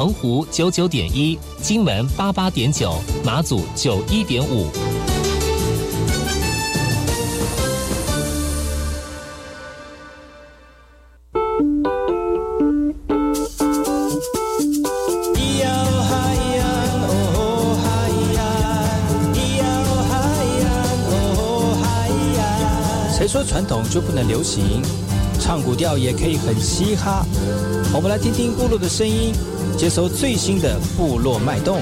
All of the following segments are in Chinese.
澎湖九九点一，金门八八点九，马祖九一点五。谁说传统就不能流行？唱古调也可以很嘻哈。我们来听听部落的声音。接收最新的部落脉动、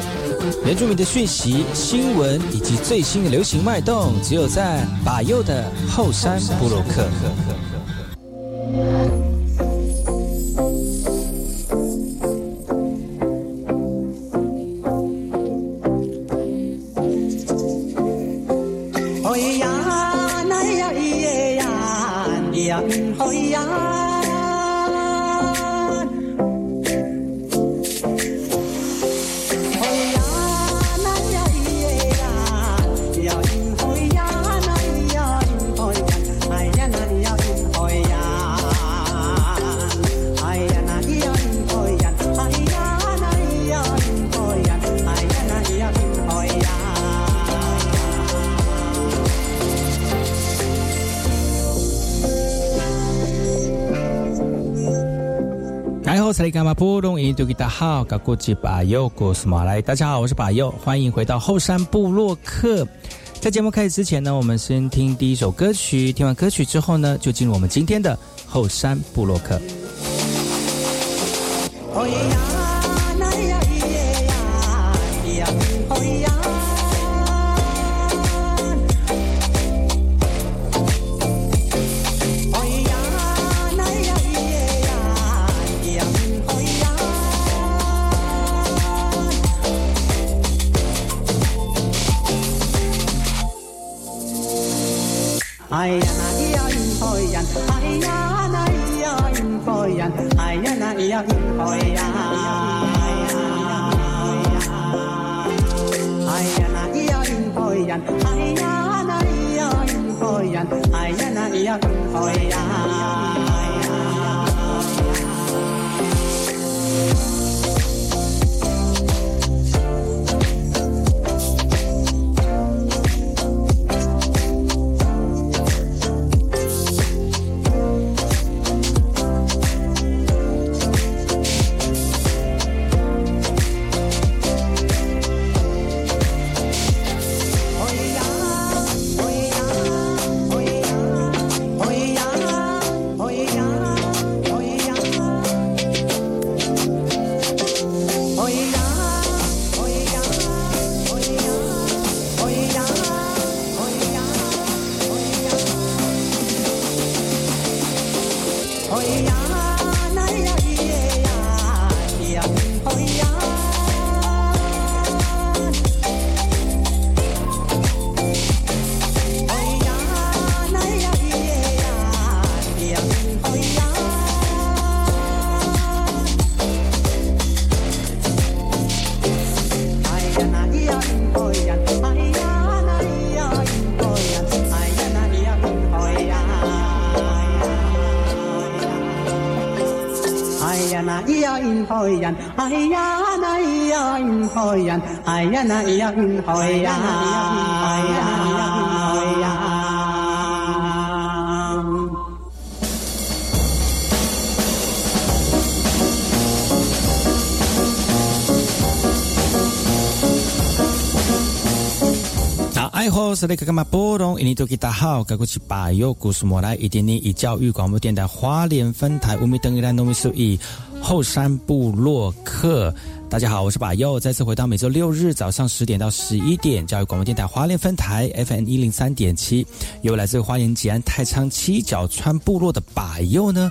原住民的讯息、新闻以及最新的流行脉动，只有在把右的后山部落克。大家好，我是把右，欢迎回到后山部落客。在节目开始之前呢，我们先听第一首歌曲。听完歌曲之后呢，就进入我们今天的后山部落客。呀，那呀，哎呀，哎呀，爱好是那个干嘛波动？印尼多吉大好，该过去把右故事莫来，一点点以教育广播电台花莲分台五米等一兰农民收益。后山部落客，大家好，我是把佑，再次回到每周六日早上十点到十一点，教育广播电台花莲分台 FM 一零三点七，由来自花莲吉安太仓七角川部落的把佑呢。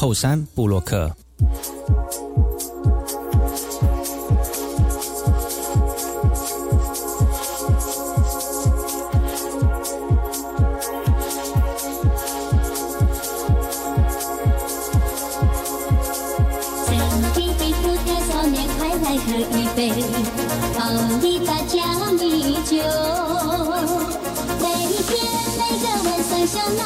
后山布洛克。身体被负的少年，快来喝一杯，好礼大家米酒。每天每个晚上像那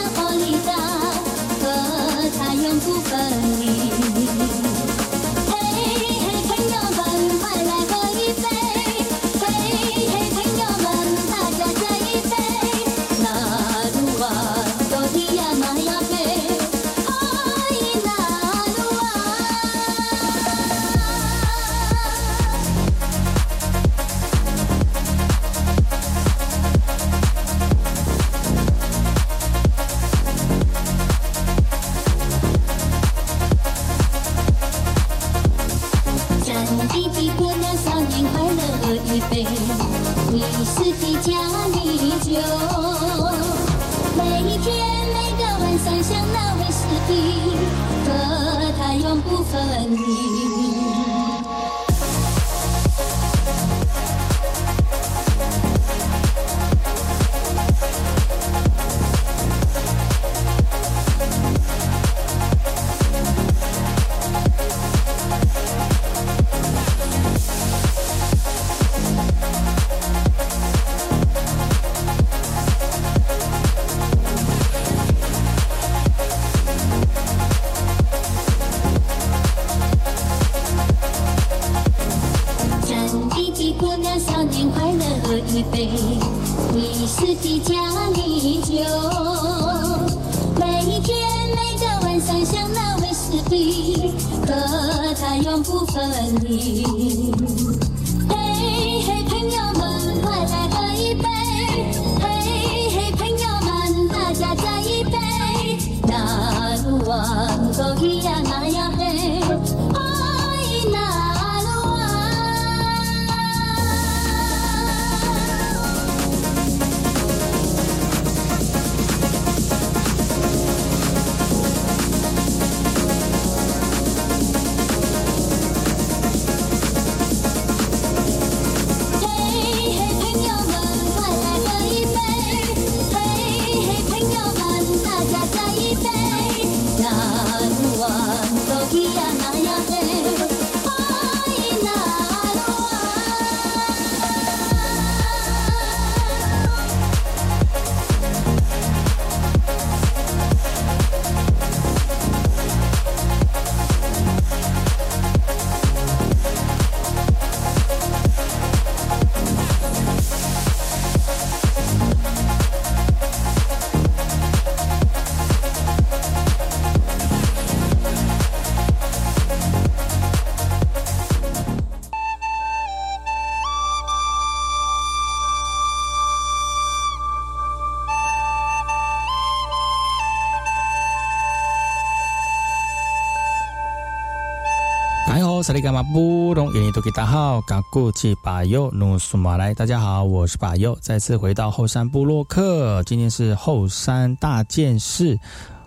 萨利伽马布隆，印尼多吉达好，嘎古吉巴尤努苏马来，大家好，我是巴尤，再次回到后山部落克，今天是后山大件事。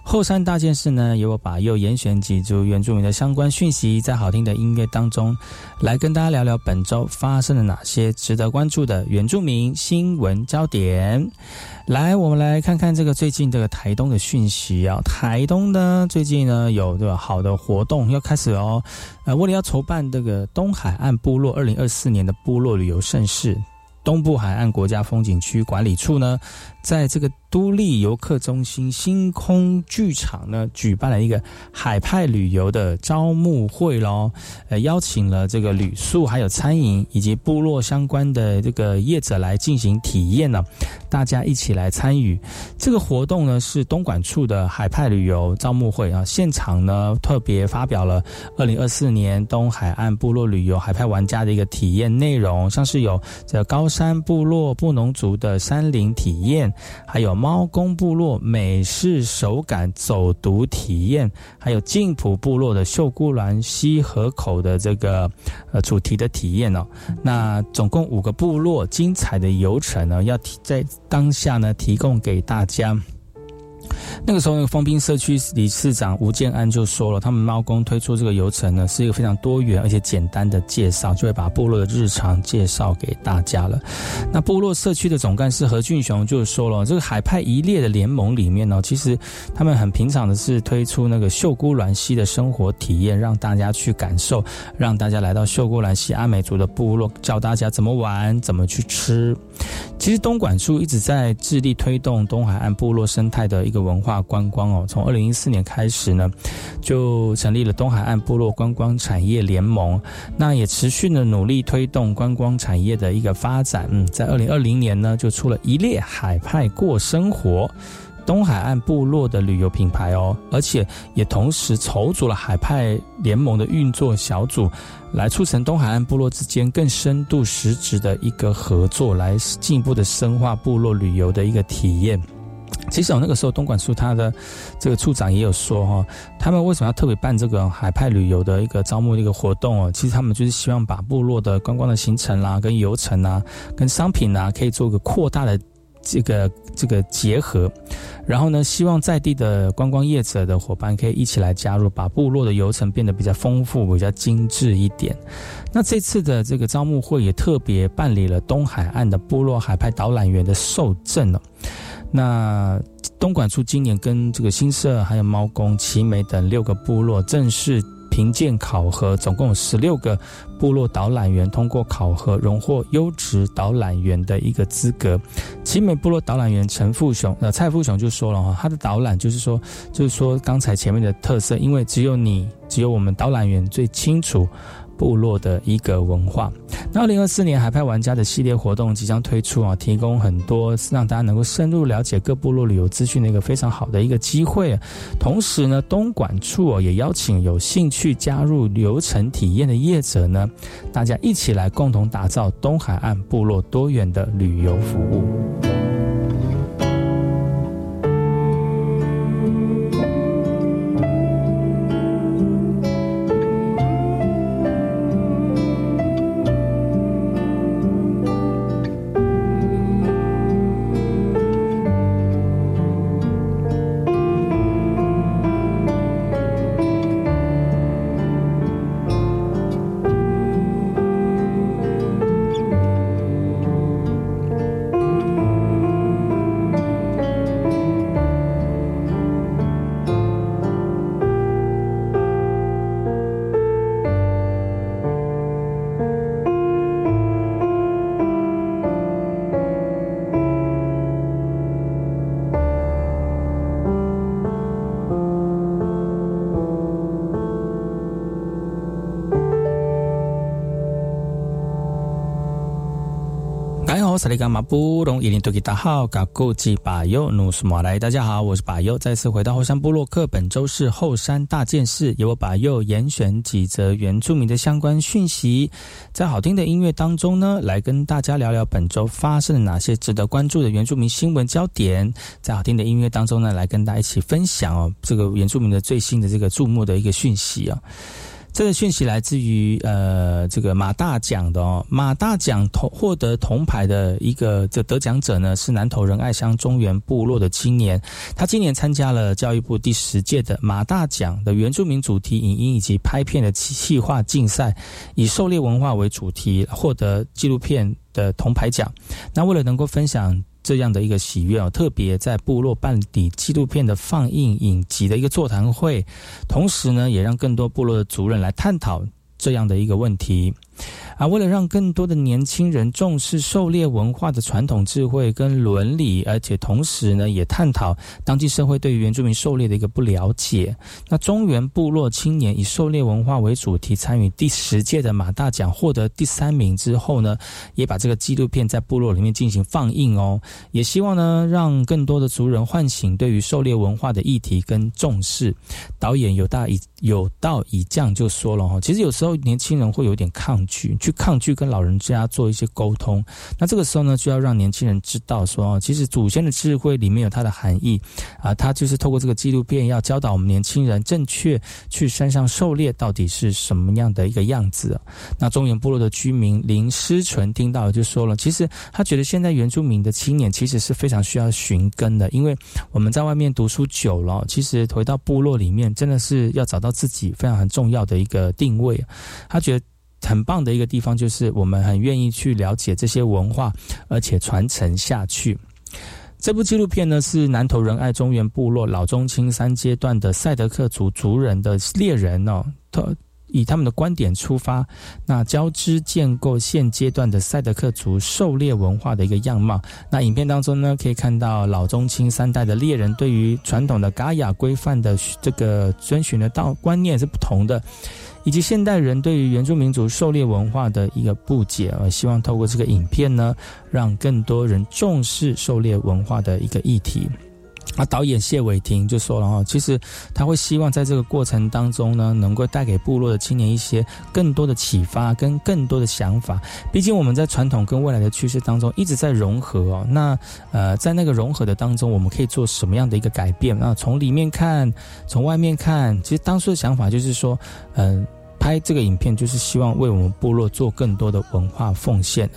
后山大件事呢，由我把又严选几组原住民的相关讯息，在好听的音乐当中，来跟大家聊聊本周发生了哪些值得关注的原住民新闻焦点。来，我们来看看这个最近这个台东的讯息啊。台东呢，最近呢有这个好的活动要开始哦。呃，为了要筹办这个东海岸部落二零二四年的部落旅游盛事。东部海岸国家风景区管理处呢，在这个都立游客中心星空剧场呢，举办了一个海派旅游的招募会喽。呃，邀请了这个旅宿、还有餐饮以及部落相关的这个业者来进行体验呢，大家一起来参与这个活动呢，是东莞处的海派旅游招募会啊。现场呢，特别发表了二零二四年东海岸部落旅游海派玩家的一个体验内容，像是有这高。山部落布农族的山林体验，还有猫公部落美式手感走读体验，还有静浦部落的秀姑峦溪河口的这个呃主题的体验哦。那总共五个部落精彩的游程呢，要提在当下呢提供给大家。那个时候，那个封滨社区理事长吴建安就说了，他们猫公推出这个游程呢，是一个非常多元而且简单的介绍，就会把部落的日常介绍给大家了。那部落社区的总干事何俊雄就说了，这个海派一列的联盟里面呢，其实他们很平常的是推出那个秀姑峦溪的生活体验，让大家去感受，让大家来到秀姑峦溪阿美族的部落，教大家怎么玩，怎么去吃。其实东莞处一直在致力推动东海岸部落生态的一个文化观光哦。从二零一四年开始呢，就成立了东海岸部落观光产业联盟，那也持续的努力推动观光产业的一个发展。嗯，在二零二零年呢，就出了一列海派过生活。东海岸部落的旅游品牌哦，而且也同时筹组了海派联盟的运作小组，来促成东海岸部落之间更深度实质的一个合作，来进一步的深化部落旅游的一个体验。其实我那个时候东莞处他的这个处长也有说哈，他们为什么要特别办这个海派旅游的一个招募的一个活动哦？其实他们就是希望把部落的观光的行程啦、跟游程啊、跟商品啊，可以做个扩大的。这个这个结合，然后呢，希望在地的观光业者的伙伴可以一起来加入，把部落的游程变得比较丰富、比较精致一点。那这次的这个招募会也特别办理了东海岸的部落海派导览员的受证了。那东莞处今年跟这个新社、还有猫公、奇美等六个部落正式。评鉴考核，总共有十六个部落导览员通过考核，荣获优质导览员的一个资格。奇美部落导览员陈富雄，呃，蔡富雄就说了哈，他的导览就是说，就是说刚才前面的特色，因为只有你，只有我们导览员最清楚。部落的一个文化。那二零二四年海派玩家的系列活动即将推出啊，提供很多让大家能够深入了解各部落旅游资讯的一个非常好的一个机会。同时呢，东莞处也邀请有兴趣加入流程体验的业者呢，大家一起来共同打造东海岸部落多元的旅游服务。萨利伽马布隆伊林多吉达好，嘎古吉巴尤努斯马来，大家好，我是巴尤，再次回到后山部落克，本周是后山大件事，由我巴尤严选几则原住民的相关讯息，在好听的音乐当中呢，来跟大家聊聊本周发生了哪些值得关注的原住民新闻焦点，在好听的音乐当中呢，来跟大家一起分享哦，这个原住民的最新的这个注目的一个讯息啊。这个讯息来自于呃，这个马大奖的哦，马大奖铜获得铜牌的一个这得奖者呢，是南投仁爱乡中原部落的青年，他今年参加了教育部第十届的马大奖的原住民主题影音以及拍片的企划竞赛，以狩猎文化为主题获得纪录片的铜牌奖。那为了能够分享。这样的一个喜悦哦，特别在部落办理纪录片的放映影集的一个座谈会，同时呢，也让更多部落的族人来探讨这样的一个问题。啊，为了让更多的年轻人重视狩猎文化的传统智慧跟伦理，而且同时呢，也探讨当今社会对于原住民狩猎的一个不了解。那中原部落青年以狩猎文化为主题参与第十届的马大奖，获得第三名之后呢，也把这个纪录片在部落里面进行放映哦。也希望呢，让更多的族人唤醒对于狩猎文化的议题跟重视。导演有大以有道以降就说了哈，其实有时候年轻人会有点抗去抗拒跟老人家做一些沟通，那这个时候呢，就要让年轻人知道说，其实祖先的智慧里面有它的含义啊，他就是透过这个纪录片要教导我们年轻人正确去山上狩猎到底是什么样的一个样子。那中原部落的居民林思纯听到就说了，其实他觉得现在原住民的青年其实是非常需要寻根的，因为我们在外面读书久了，其实回到部落里面真的是要找到自己非常很重要的一个定位。他觉得。很棒的一个地方就是我们很愿意去了解这些文化，而且传承下去。这部纪录片呢是南投仁爱中原部落老中青三阶段的赛德克族族人的猎人哦，他以他们的观点出发，那交织建构现阶段的赛德克族狩猎文化的一个样貌。那影片当中呢，可以看到老中青三代的猎人对于传统的嘎雅规范的这个遵循的道观念是不同的。以及现代人对于原住民族狩猎文化的一个不解，而希望透过这个影片呢，让更多人重视狩猎文化的一个议题。啊，导演谢伟霆就说了哈，其实他会希望在这个过程当中呢，能够带给部落的青年一些更多的启发跟更多的想法。毕竟我们在传统跟未来的趋势当中一直在融合哦。那呃，在那个融合的当中，我们可以做什么样的一个改变？那从里面看，从外面看，其实当初的想法就是说，嗯。拍这个影片就是希望为我们部落做更多的文化奉献。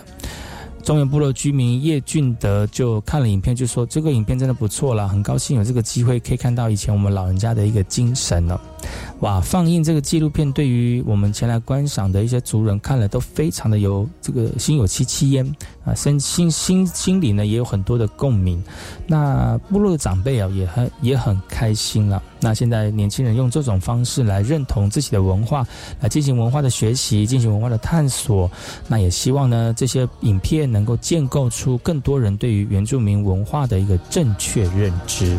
中原部落居民叶俊德就看了影片，就说这个影片真的不错了，很高兴有这个机会可以看到以前我们老人家的一个精神了。哇！放映这个纪录片，对于我们前来观赏的一些族人看了都非常的有这个心有戚戚焉啊，身心心心里呢也有很多的共鸣。那部落的长辈啊也很也很开心了。那现在年轻人用这种方式来认同自己的文化，来进行文化的学习，进行文化的探索。那也希望呢这些影片能够建构出更多人对于原住民文化的一个正确认知。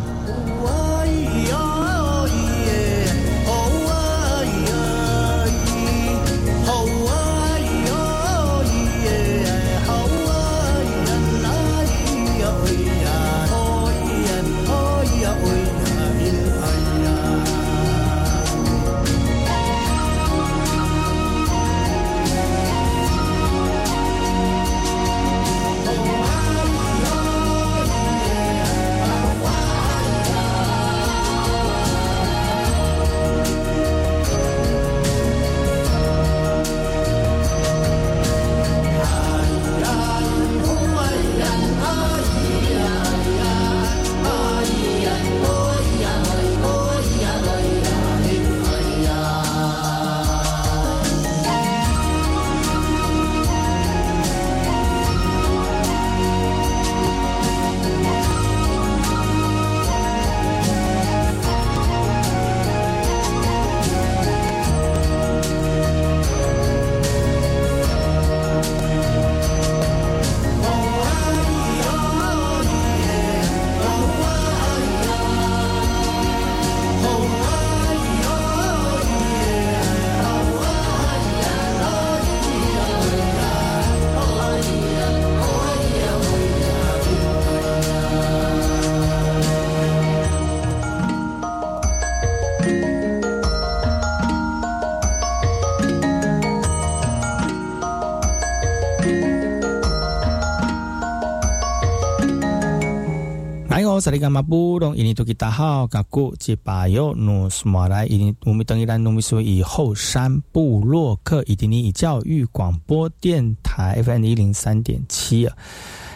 萨利伽马布隆伊尼图吉达号，嘎古吉巴尤努斯马来伊尼乌米登伊兰努米苏以后山布洛克伊迪尼以教育广播电台 FM 一零三点七啊。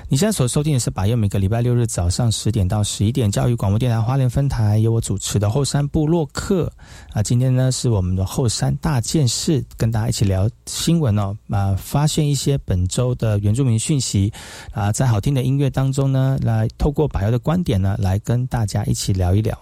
你现在所收听的是把右每个礼拜六日早上十点到十一点教育广播电台花莲分台由我主持的后山部落客啊，今天呢是我们的后山大件事，跟大家一起聊新闻哦啊，发现一些本周的原住民讯息啊，在好听的音乐当中呢，来透过把右的观点呢，来跟大家一起聊一聊。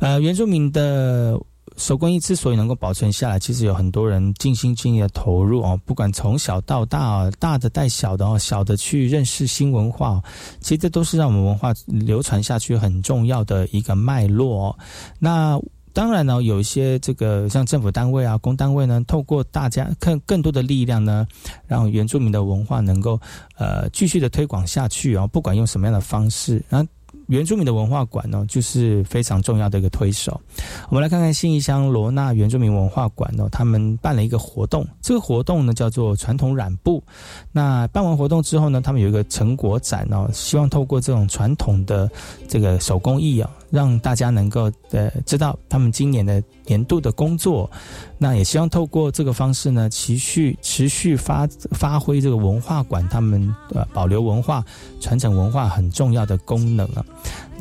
呃，原住民的手工艺之所以能够保存下来，其实有很多人尽心尽力的投入哦，不管从小到大，大的带小的哦，小的去认识新文化，其实这都是让我们文化流传下去很重要的一个脉络。那当然呢，有一些这个像政府单位啊、公单位呢，透过大家更更多的力量呢，让原住民的文化能够呃继续的推广下去哦，不管用什么样的方式，然后。原住民的文化馆呢，就是非常重要的一个推手。我们来看看新义乡罗纳原住民文化馆呢，他们办了一个活动。这个活动呢叫做传统染布。那办完活动之后呢，他们有一个成果展哦，希望透过这种传统的这个手工艺啊，让大家能够呃知道他们今年的年度的工作。那也希望透过这个方式呢，持续持续发发挥这个文化馆他们呃保留文化、传承文化很重要的功能啊。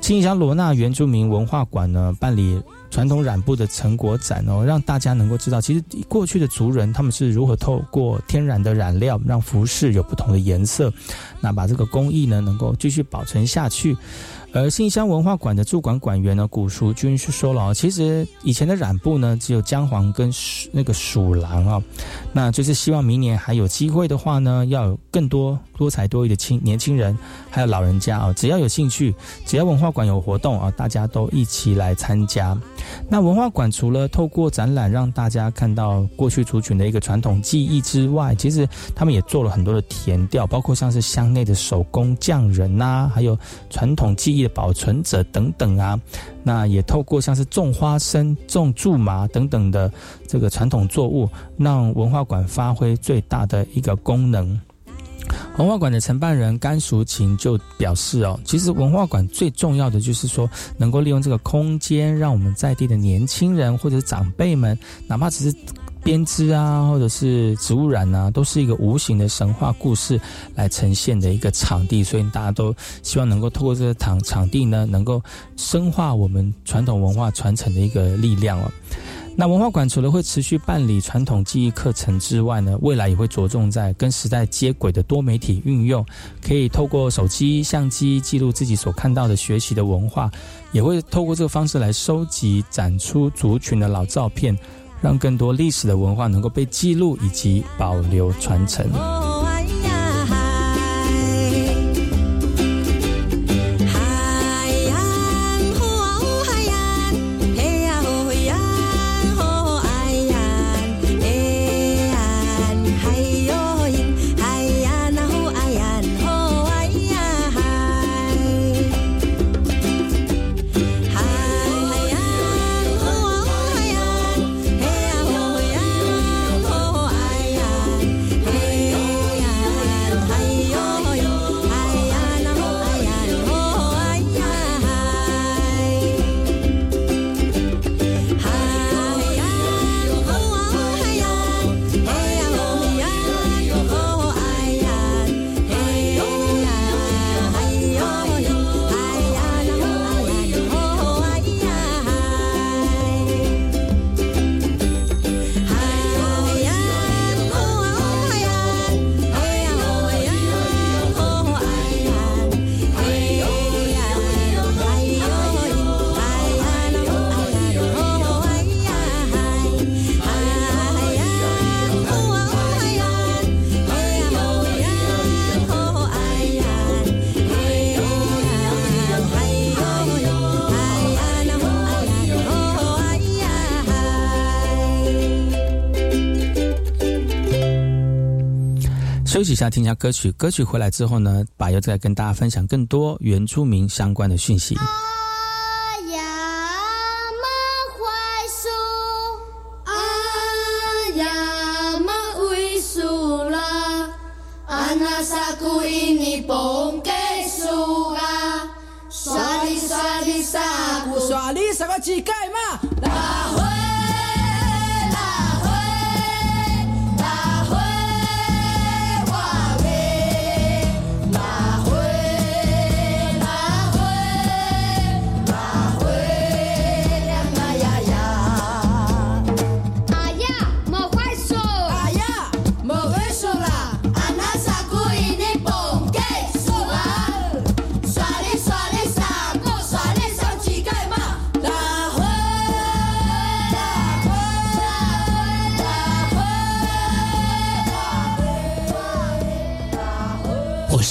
青乡罗纳原住民文化馆呢办理传统染布的成果展哦，让大家能够知道，其实过去的族人他们是如何透过天然的染料让服饰有不同的颜色，那把这个工艺呢能够继续保存下去。而信乡文化馆的驻馆馆员呢，古淑君是说了，其实以前的染布呢，只有姜黄跟那个鼠狼啊，那就是希望明年还有机会的话呢，要有更多多才多艺的青年轻人，还有老人家啊，只要有兴趣，只要文化馆有活动啊，大家都一起来参加。那文化馆除了透过展览让大家看到过去族群的一个传统技艺之外，其实他们也做了很多的填调，包括像是乡内的手工匠人呐，还有传统技艺。保存者等等啊，那也透过像是种花生、种苎麻等等的这个传统作物，让文化馆发挥最大的一个功能。文化馆的承办人甘淑琴就表示哦，其实文化馆最重要的就是说，能够利用这个空间，让我们在地的年轻人或者是长辈们，哪怕只是。编织啊，或者是植物染啊，都是一个无形的神话故事来呈现的一个场地，所以大家都希望能够透过这个场场地呢，能够深化我们传统文化传承的一个力量哦。那文化馆除了会持续办理传统技艺课程之外呢，未来也会着重在跟时代接轨的多媒体运用，可以透过手机、相机记录自己所看到的学习的文化，也会透过这个方式来收集展出族群的老照片。让更多历史的文化能够被记录以及保留传承。一下听一下歌曲歌曲回来之后呢把又再跟大家分享更多原住民相关的讯息。呀呀啦那给个几个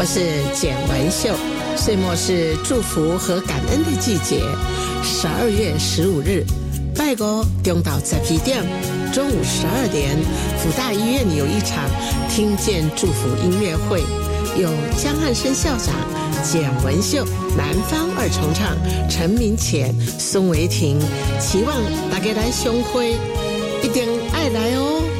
我是简文秀，岁末是祝福和感恩的季节。十二月十五日，拜国中岛在皮店，中午十二点，福大医院有一场听见祝福音乐会，有江汉生校长、简文秀、南方二重唱、陈明潜、孙维婷，期望大家来相会，一定爱来哦。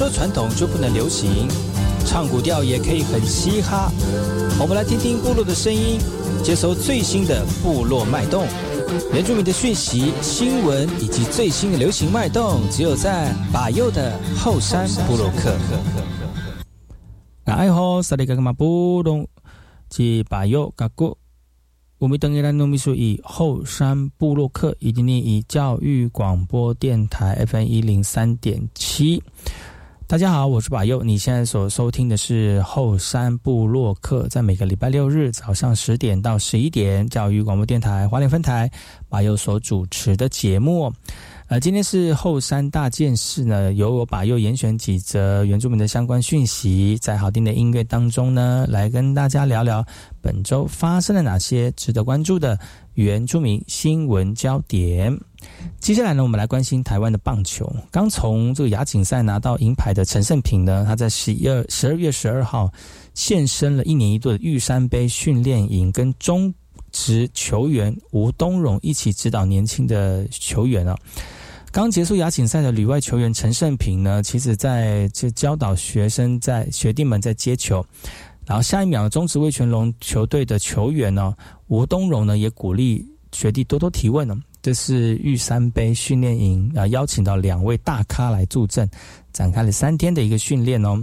说传统就不能流行？唱古调也可以很嘻哈。我们来听听部落的声音，接收最新的部落脉动、原住民的讯息、新闻以及最新的流行脉动，只有在把右的后山部落克。哎吼，萨利格马布隆及把右嘎古，我们等一来糯米数以后山部落克，以及你以教育广播电台 FM 一零三点七。大家好，我是把右。你现在所收听的是后山部落客，在每个礼拜六日早上十点到十一点，教育广播电台华联分台把右所主持的节目。呃，今天是后山大件事呢，由我把右严选几则原住民的相关讯息，在好听的音乐当中呢，来跟大家聊聊本周发生了哪些值得关注的原住民新闻焦点。接下来呢，我们来关心台湾的棒球。刚从这个亚锦赛拿到银牌的陈胜平呢，他在十一二十二月十二号现身了一年一度的玉山杯训练营，跟中职球员吴东荣一起指导年轻的球员啊。刚结束亚锦赛的旅外球员陈胜平呢，其实在就教导学生在学弟们在接球，然后下一秒中职魏全龙球队的球员呢吴东荣呢也鼓励学弟多多提问呢。这是玉山杯训练营啊，邀请到两位大咖来助阵，展开了三天的一个训练哦。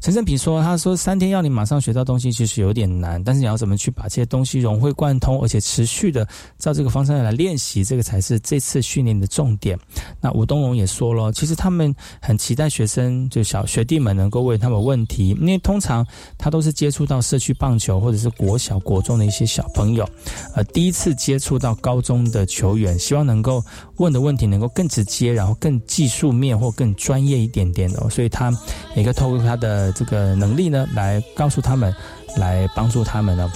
陈胜平说：“他说三天要你马上学到东西，其实有点难。但是你要怎么去把这些东西融会贯通，而且持续的照这个方向来练习，这个才是这次训练的重点。”那吴东荣也说了，其实他们很期待学生就小学弟们能够问他们问题，因为通常他都是接触到社区棒球或者是国小国中的一些小朋友，呃，第一次接触到高中的球员，希望能够问的问题能够更直接，然后更技术面或更专业一点点的。所以他也可以透过他的。这个能力呢，来告诉他们，来帮助他们呢。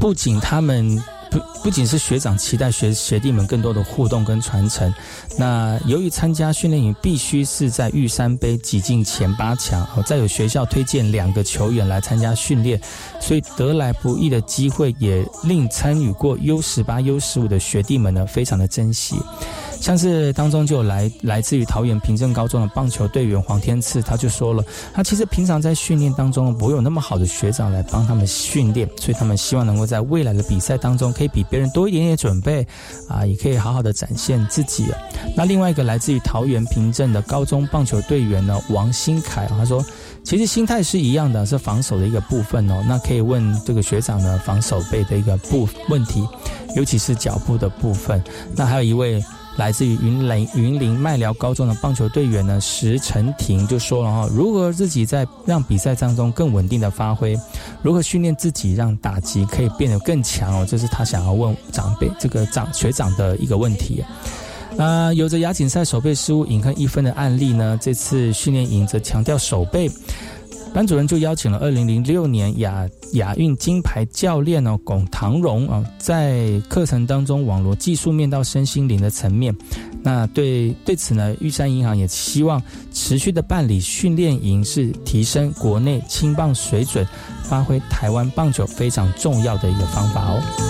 不仅他们不不仅是学长期待学学弟们更多的互动跟传承，那由于参加训练营必须是在玉山杯挤进前八强，哦，再有学校推荐两个球员来参加训练，所以得来不易的机会也令参与过 U 十八、U 十五的学弟们呢，非常的珍惜。像是当中就有来来自于桃园平镇高中的棒球队员黄天赐，他就说了，他其实平常在训练当中不会有那么好的学长来帮他们训练，所以他们希望能够在未来的比赛当中可以比别人多一点点准备，啊，也可以好好的展现自己。那另外一个来自于桃园平镇的高中棒球队员呢，王新凯，他说。其实心态是一样的，是防守的一个部分哦。那可以问这个学长呢，防守背的一个部问题，尤其是脚步的部分。那还有一位。来自于云林云林麦寮高中的棒球队员呢，石成廷就说了哈，如何自己在让比赛当中更稳定的发挥，如何训练自己让打击可以变得更强哦，这是他想要问长辈这个长学长的一个问题。啊，有着亚锦赛手背失误引恨一分的案例呢，这次训练营则强调手背。班主任就邀请了二零零六年亚亚运金牌教练哦龚唐荣啊，在课程当中网罗技术面到身心灵的层面。那对对此呢，玉山银行也希望持续的办理训练营，是提升国内青棒水准，发挥台湾棒球非常重要的一个方法哦。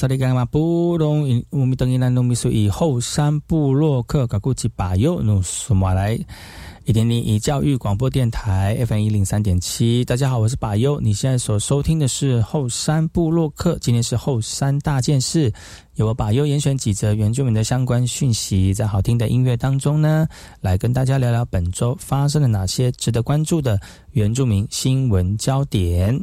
萨利干嘛不懂？我们等于来农民说以后山部落客搞估计把右弄什么来？一点零一教育广播电台 FM 一零三点七，大家好，我是把优。你现在所收听的是后山部落客，今天是后山大件事，由我把优严选几则原住民的相关讯息，在好听的音乐当中呢，来跟大家聊聊本周发生了哪些值得关注的原住民新闻焦点。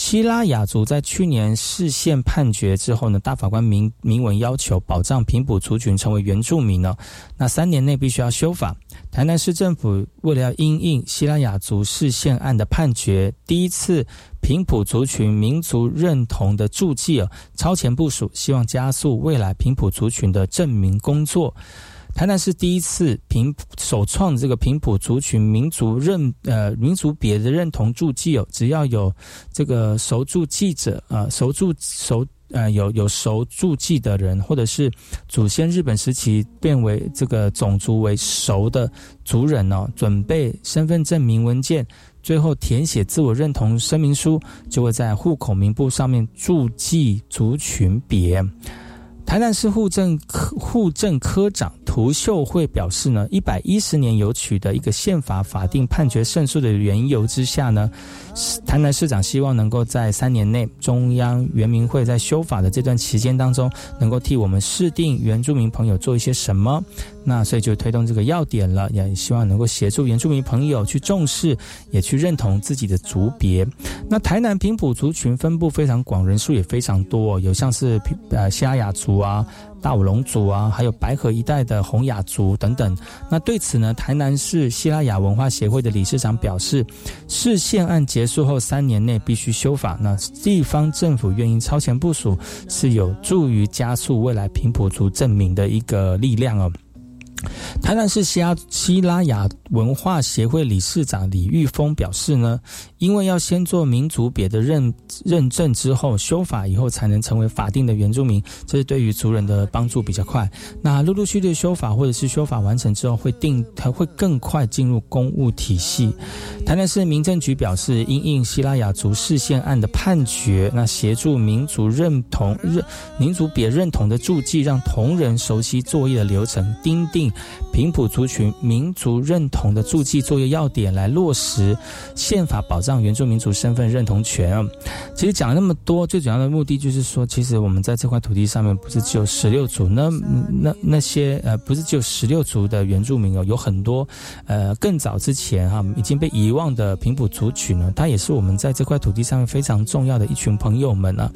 希拉雅族在去年市县判决之后呢，大法官明明文要求保障平埔族群成为原住民呢，那三年内必须要修法。台南市政府为了要因应希拉雅族市县案的判决，第一次平埔族群民族认同的注记啊，超前部署，希望加速未来平埔族群的证明工作。台南是第一次平首创这个平埔族群民族认呃民族别的认同注记哦，只要有这个熟住记者啊，熟住熟呃有有熟住记的人，或者是祖先日本时期变为这个种族为熟的族人哦，准备身份证明文件，最后填写自我认同声明书，就会在户口名簿上面注记族群别。台南市户政科户政科长涂秀慧表示呢，一百一十年有取得一个宪法法定判决胜诉的缘由之下呢，台南市长希望能够在三年内，中央原民会在修法的这段期间当中，能够替我们市定原住民朋友做一些什么。那所以就推动这个要点了，也希望能够协助原住民朋友去重视，也去认同自己的族别。那台南平埔族群分布非常广，人数也非常多，有像是呃西雅族啊、大武龙族啊，还有白河一带的洪雅族等等。那对此呢，台南市希腊雅文化协会的理事长表示，市县案结束后三年内必须修法，那地方政府愿意超前部署，是有助于加速未来平埔族证明的一个力量哦。台南市西拉西拉雅文化协会理事长李玉峰表示呢，因为要先做民族别的认认证之后修法以后才能成为法定的原住民，这是对于族人的帮助比较快。那陆陆续续修法或者是修法完成之后，会定它会更快进入公务体系。台南市民政局表示，因应西拉雅族事件案的判决，那协助民族认同认民族别认同的注记，让同仁熟悉作业的流程，钉定。平埔族群民族认同的注记作业要点，来落实宪法保障原住民族身份认同权。其实讲了那么多，最主要的目的就是说，其实我们在这块土地上面不是只有十六族，那那那些呃，不是只有十六族的原住民哦，有很多呃更早之前哈已经被遗忘的平埔族群呢，它也是我们在这块土地上面非常重要的一群朋友们呢。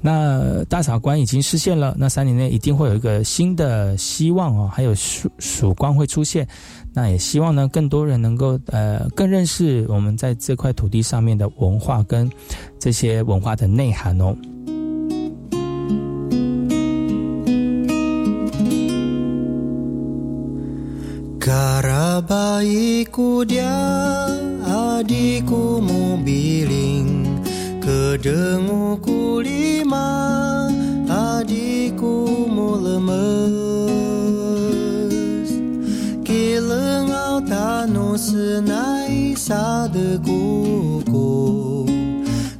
那大草关已经实现了，那三年内一定会有一个新的希望哦，还有曙曙光会出现。那也希望呢，更多人能够呃更认识我们在这块土地上面的文化跟这些文化的内涵哦。Karabaiku dia adikku mobiling Kedenguku lima adikku mu lemes 是奶沙的姑姑，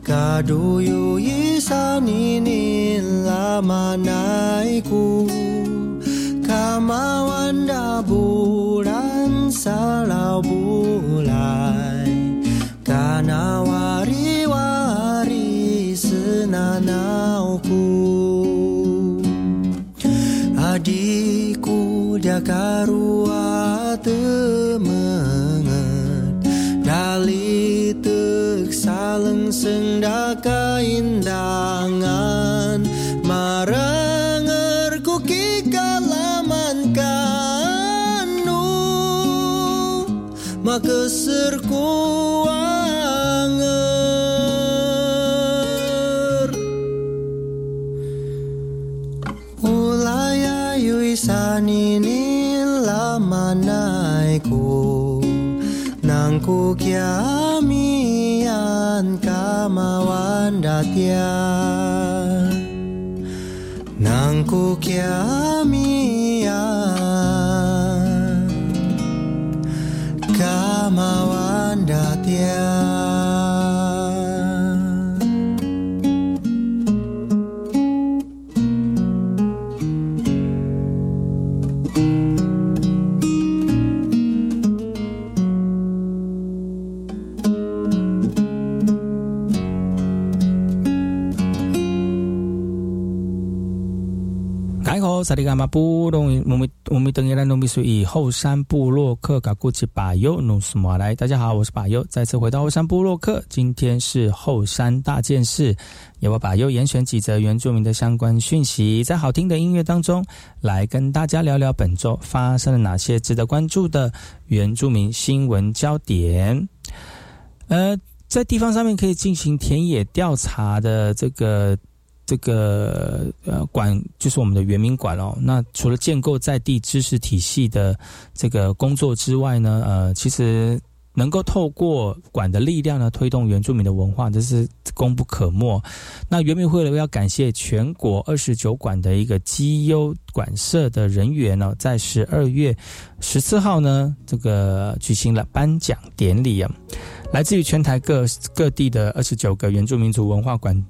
嘎都有一沙尼尼拉玛奶姑，卡玛万达布兰沙老布来，嘎那瓦里瓦里是那脑姑，阿迪姑 dia sendaka indangan marang erku kalaman kanu. Maka anger. Ulai ayu isanini lamanaiku nangku kia 阿爹难顾家萨利伽马布隆我们我们等一来农民属以后山部落客嘎古吉巴尤努斯马来，大家好，我是巴尤，再次回到后山部落客，今天是后山大件事，由我巴尤严选几则原住民的相关讯息，在好听的音乐当中来跟大家聊聊本周发生了哪些值得关注的原住民新闻焦点。呃，在地方上面可以进行田野调查的这个。这个呃馆就是我们的原民馆哦。那除了建构在地知识体系的这个工作之外呢，呃，其实能够透过馆的力量呢，推动原住民的文化，这是功不可没。那原民会呢要感谢全国二十九馆的一个基优馆舍的人员呢，在十二月十四号呢，这个举行了颁奖典礼啊，来自于全台各各地的二十九个原住民族文化馆。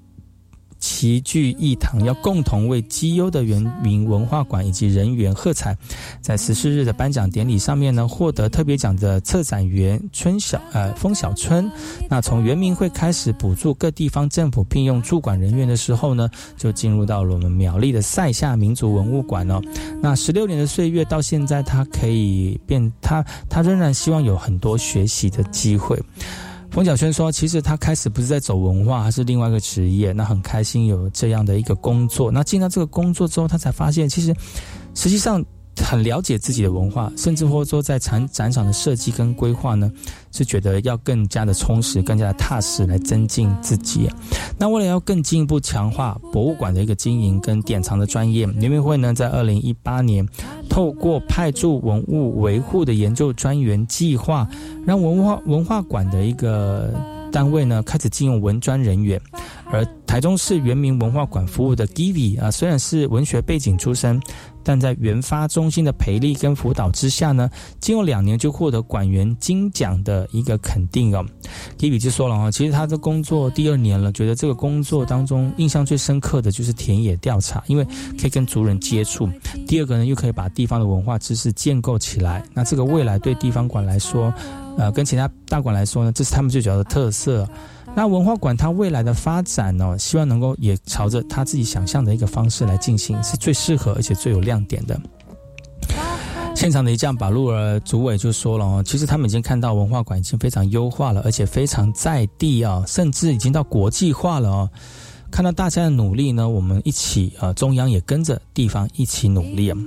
齐聚一堂，要共同为基优的原民文化馆以及人员喝彩。在十四日的颁奖典礼上面呢，获得特别奖的策展员春小呃风小春，那从原民会开始补助各地方政府聘用驻馆人员的时候呢，就进入到了我们苗栗的塞夏民族文物馆哦。那十六年的岁月到现在，他可以变他他仍然希望有很多学习的机会。冯小轩说：“其实他开始不是在走文化，而是另外一个职业。那很开心有这样的一个工作。那进到这个工作之后，他才发现，其实实际上很了解自己的文化，甚至或者说在展展场的设计跟规划呢，是觉得要更加的充实、更加的踏实来增进自己。那为了要更进一步强化博物馆的一个经营跟典藏的专业，联名会呢在二零一八年透过派驻文物维护的研究专员计划，让文化文化馆的一个单位呢开始进用文专人员。而台中市原民文化馆服务的 Givi 啊，虽然是文学背景出身，但在原发中心的培力跟辅导之下呢，经过两年就获得馆员金奖的一个肯定哦。Givi 就说了哈，其实他的工作第二年了，觉得这个工作当中印象最深刻的就是田野调查，因为可以跟族人接触。第二个呢，又可以把地方的文化知识建构起来。那这个未来对地方馆来说，呃，跟其他大馆来说呢，这是他们最主要的特色。那文化馆它未来的发展呢，希望能够也朝着他自己想象的一个方式来进行，是最适合而且最有亮点的。现场的一将把路儿主委就说了哦，其实他们已经看到文化馆已经非常优化了，而且非常在地啊，甚至已经到国际化了哦。看到大家的努力呢，我们一起啊，中央也跟着地方一起努力啊。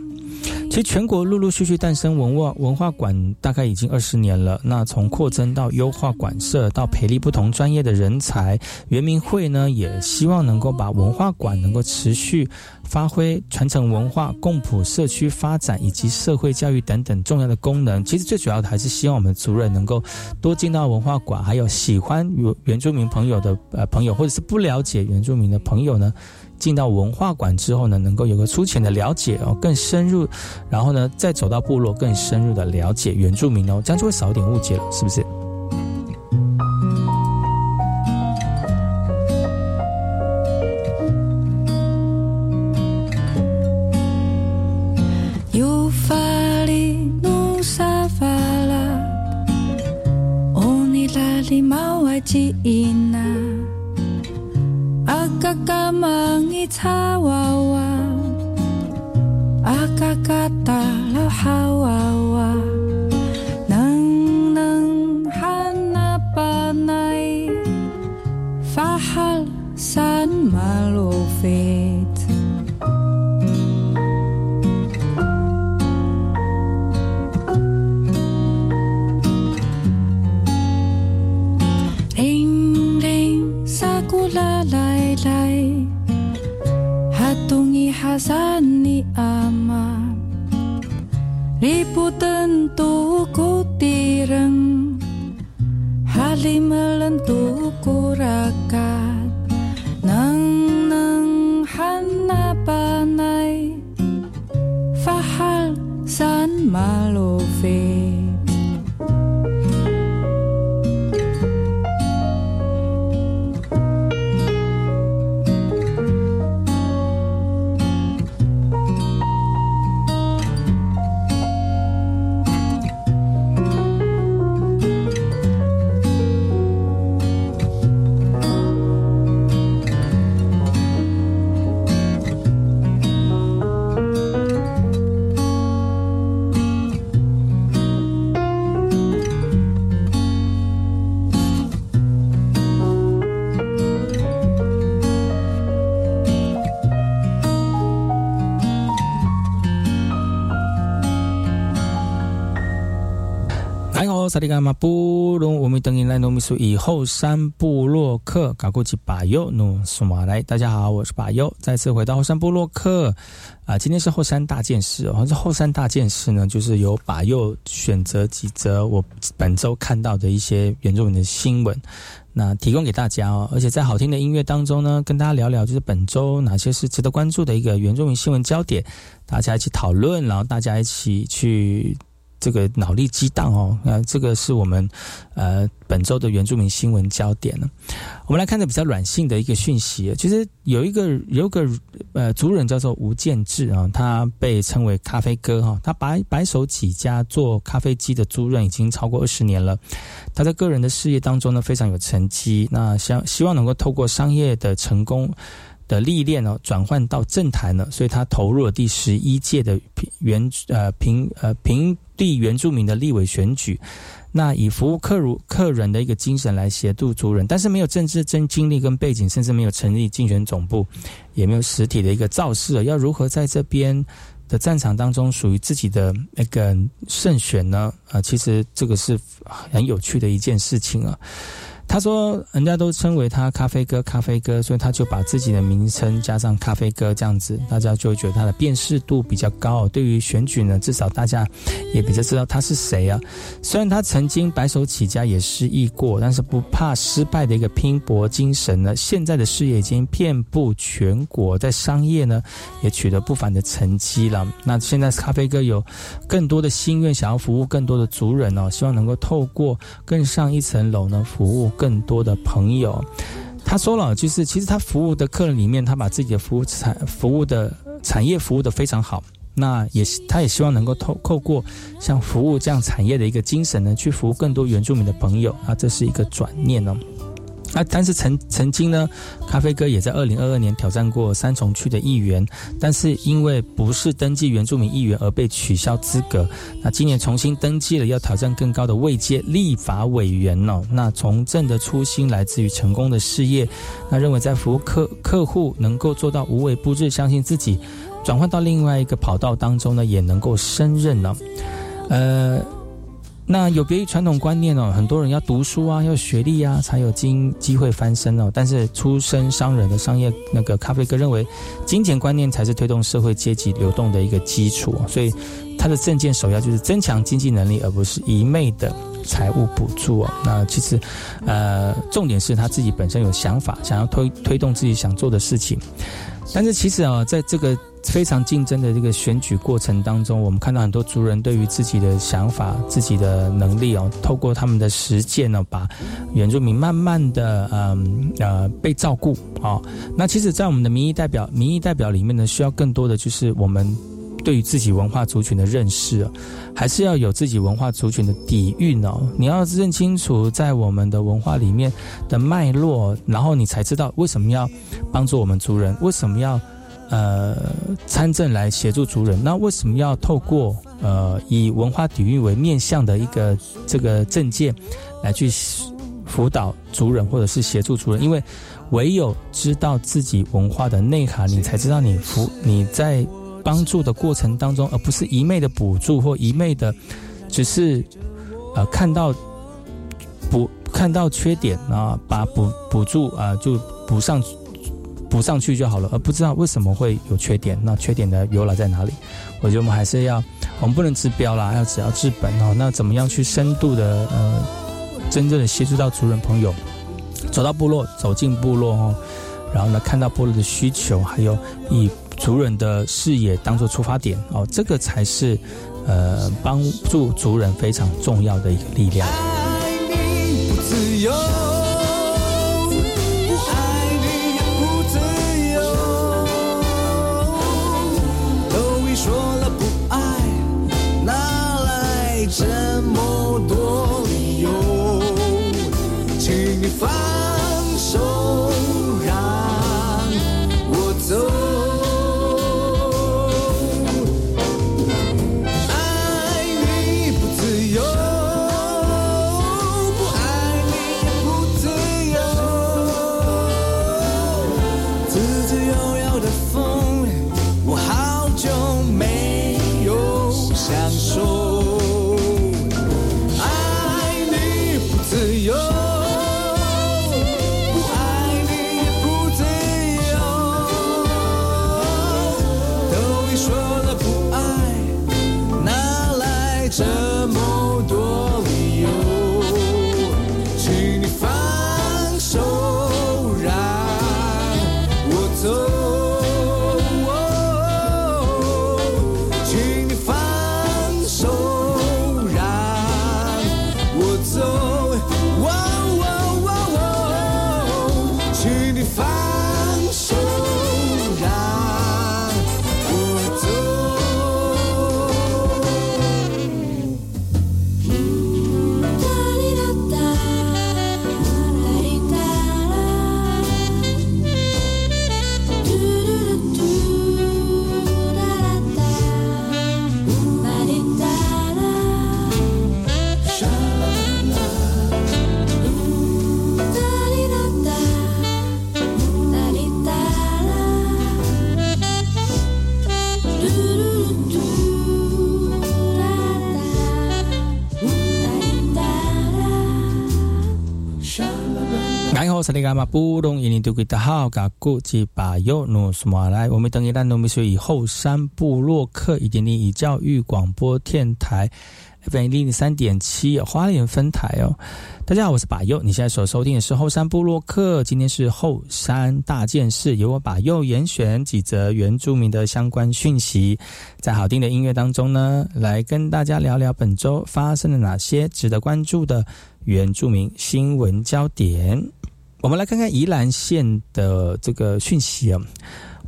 其实全国陆陆续续诞生文化文化馆，大概已经二十年了。那从扩增到优化馆舍，到培力不同专业的人才，圆明会呢也希望能够把文化馆能够持续发挥传承文化、共谱社区发展以及社会教育等等重要的功能。其实最主要的还是希望我们族人能够多进到文化馆，还有喜欢原原住民朋友的呃朋友，或者是不了解原住民的朋友呢。进到文化馆之后呢，能够有个粗浅的了解哦，更深入，然后呢，再走到部落，更深入的了解原住民哦，这样就会少一点误解了，是不是？chihuahua, akakata lo hawawa. 萨利伽马布隆，我们等你来农民数以后山部落客，搞过去巴尤努苏马来。大家好，我是巴尤，再次回到后山部落客啊。今天是后山大件事哦，这后山大件事呢，就是由巴尤选择几则我本周看到的一些原住民的新闻，那提供给大家哦。而且在好听的音乐当中呢，跟大家聊聊，就是本周哪些是值得关注的一个原住民新闻焦点，大家一起讨论，然后大家一起去。这个脑力激荡哦，那这个是我们呃本周的原住民新闻焦点呢。我们来看的比较软性的一个讯息，其实有一个有个呃族人叫做吴建志啊，他被称为咖啡哥哈，他白白手起家做咖啡机的租赁已经超过二十年了。他在个人的事业当中呢非常有成绩，那希希望能够透过商业的成功。的历练呢，转换到政坛了，所以他投入了第十一届的原呃平呃平地原住民的立委选举，那以服务客如客人的一个精神来协助族人，但是没有政治真经历跟背景，甚至没有成立竞选总部，也没有实体的一个造势，要如何在这边的战场当中，属于自己的那个胜选呢，啊，其实这个是很有趣的一件事情啊。他说，人家都称为他咖啡哥，咖啡哥，所以他就把自己的名称加上咖啡哥这样子，大家就会觉得他的辨识度比较高。对于选举呢，至少大家也比较知道他是谁啊。虽然他曾经白手起家也失意过，但是不怕失败的一个拼搏精神呢，现在的事业已经遍布全国，在商业呢也取得不凡的成绩了。那现在咖啡哥有更多的心愿，想要服务更多的族人哦，希望能够透过更上一层楼呢，服务。更多的朋友，他说了，就是其实他服务的客人里面，他把自己的服务产服务的产业服务的非常好。那也他也希望能够透透过像服务这样产业的一个精神呢，去服务更多原住民的朋友啊，这是一个转念哦。啊，但是曾曾经呢，咖啡哥也在二零二二年挑战过三重区的议员，但是因为不是登记原住民议员而被取消资格。那今年重新登记了，要挑战更高的位阶立法委员哦。那从政的初心来自于成功的事业，那认为在服务客客户能够做到无微不至，相信自己转换到另外一个跑道当中呢，也能够胜任呢。呃。那有别于传统观念哦，很多人要读书啊，要学历啊，才有经机会翻身哦。但是出身商人的商业那个咖啡哥认为，金钱观念才是推动社会阶级流动的一个基础。所以他的政见首要就是增强经济能力，而不是一昧的财务补助哦。那其实，呃，重点是他自己本身有想法，想要推推动自己想做的事情。但是其实啊，在这个非常竞争的这个选举过程当中，我们看到很多族人对于自己的想法、自己的能力哦，透过他们的实践呢，把原住民慢慢的嗯呃被照顾啊。那其实，在我们的民意代表、民意代表里面呢，需要更多的就是我们对于自己文化族群的认识，还是要有自己文化族群的底蕴哦。你要认清楚在我们的文化里面的脉络，然后你才知道为什么要帮助我们族人，为什么要。呃，参政来协助族人，那为什么要透过呃以文化底蕴为面向的一个这个政见来去辅导族人或者是协助族人？因为唯有知道自己文化的内涵，你才知道你服你在帮助的过程当中，而不是一昧的补助或一昧的只是呃看到补看到缺点啊，把补补助啊就补上。补上去就好了，而不知道为什么会有缺点。那缺点的由来在哪里？我觉得我们还是要，我们不能治标啦，要只要治本哦。那怎么样去深度的呃，真正的协助到族人朋友，走到部落，走进部落哦，然后呢，看到部落的需求，还有以族人的视野当做出发点哦，这个才是呃帮助族人非常重要的一个力量。这么多理由，请你放萨利伽马布隆印尼多吉达好，嘎古吉巴尤努苏马来，我们等一兰农民学以后山部落客一点零以教育广播电台 FM 零零三点七花莲分台哦。大家好，我是巴佑，你现在所收听的是后山部落客，今天是后山大件事，由我巴佑严选几则原住民的相关讯息，在好听的音乐当中呢，来跟大家聊聊本周发生了哪些值得关注的。原住民新闻焦点，我们来看看宜兰县的这个讯息啊。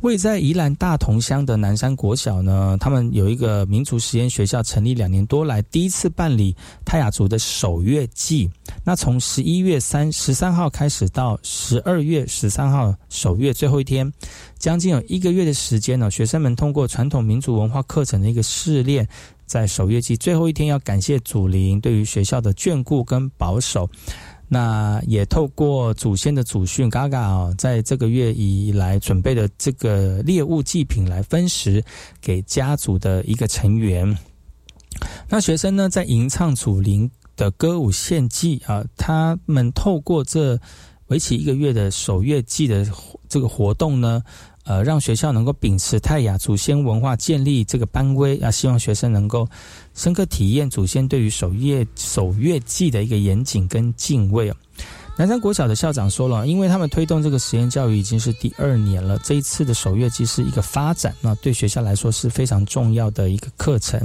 位在宜兰大同乡的南山国小呢，他们有一个民族实验学校，成立两年多来，第一次办理泰雅族的守月祭。那从十一月三十三号开始到十二月十三号守月最后一天，将近有一个月的时间呢，学生们通过传统民族文化课程的一个试炼。在守月季最后一天，要感谢祖灵对于学校的眷顾跟保守。那也透过祖先的祖训，嘎嘎啊，在这个月以来准备的这个猎物祭品来分食给家族的一个成员。那学生呢，在吟唱祖灵的歌舞献祭啊，他们透过这为期一个月的守月祭的这个活动呢。呃，让学校能够秉持泰雅祖先文化，建立这个班规啊，希望学生能够深刻体验祖先对于守月守月祭的一个严谨跟敬畏。南山国小的校长说了，因为他们推动这个实验教育已经是第二年了，这一次的守月祭是一个发展，那对学校来说是非常重要的一个课程，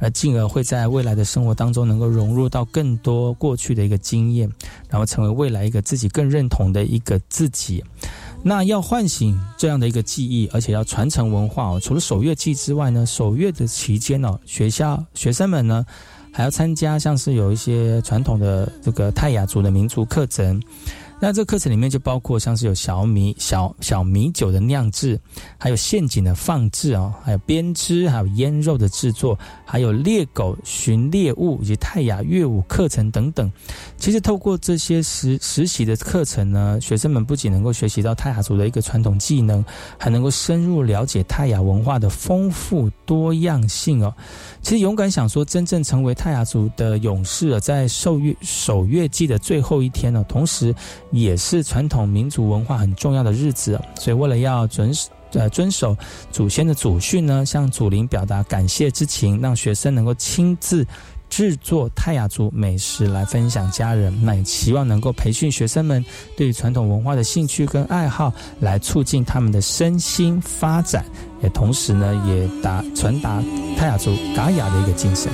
而进而会在未来的生活当中能够融入到更多过去的一个经验，然后成为未来一个自己更认同的一个自己。那要唤醒这样的一个记忆，而且要传承文化哦。除了守月祭之外呢，守月的期间哦，学校学生们呢还要参加像是有一些传统的这个泰雅族的民族课程。那这个课程里面就包括像是有小米小小米酒的酿制，还有陷阱的放置哦，还有编织，还有腌肉的制作，还有猎狗寻猎物以及泰雅乐舞课程等等。其实透过这些实实习的课程呢，学生们不仅能够学习到泰雅族的一个传统技能，还能够深入了解泰雅文化的丰富多样性哦。其实勇敢想说，真正成为泰雅族的勇士啊，在受月守月季的最后一天呢，同时。也是传统民族文化很重要的日子，所以为了要遵呃遵守祖先的祖训呢，向祖灵表达感谢之情，让学生能够亲自制作泰雅族美食来分享家人，那也希望能够培训学生们对传统文化的兴趣跟爱好，来促进他们的身心发展，也同时呢也达传达泰雅族嘎雅的一个精神。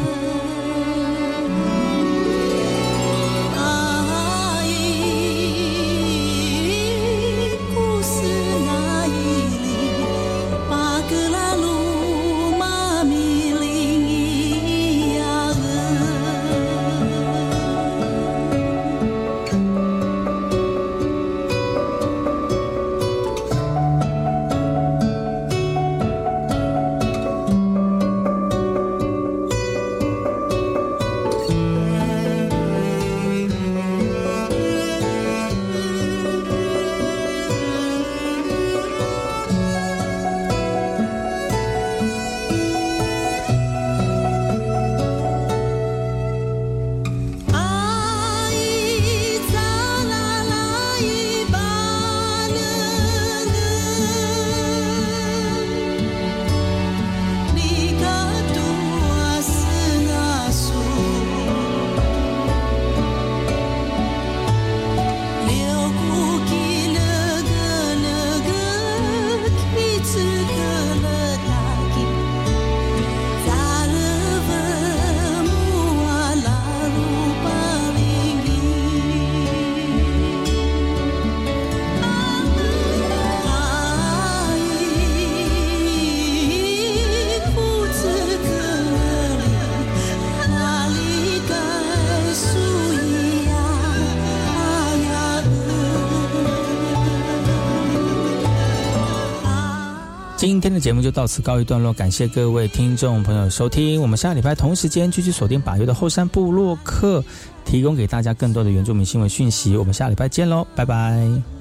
今天的节目就到此告一段落，感谢各位听众朋友收听。我们下礼拜同时间继续锁定把月的后山部落客，提供给大家更多的原住民新闻讯息。我们下礼拜见喽，拜拜。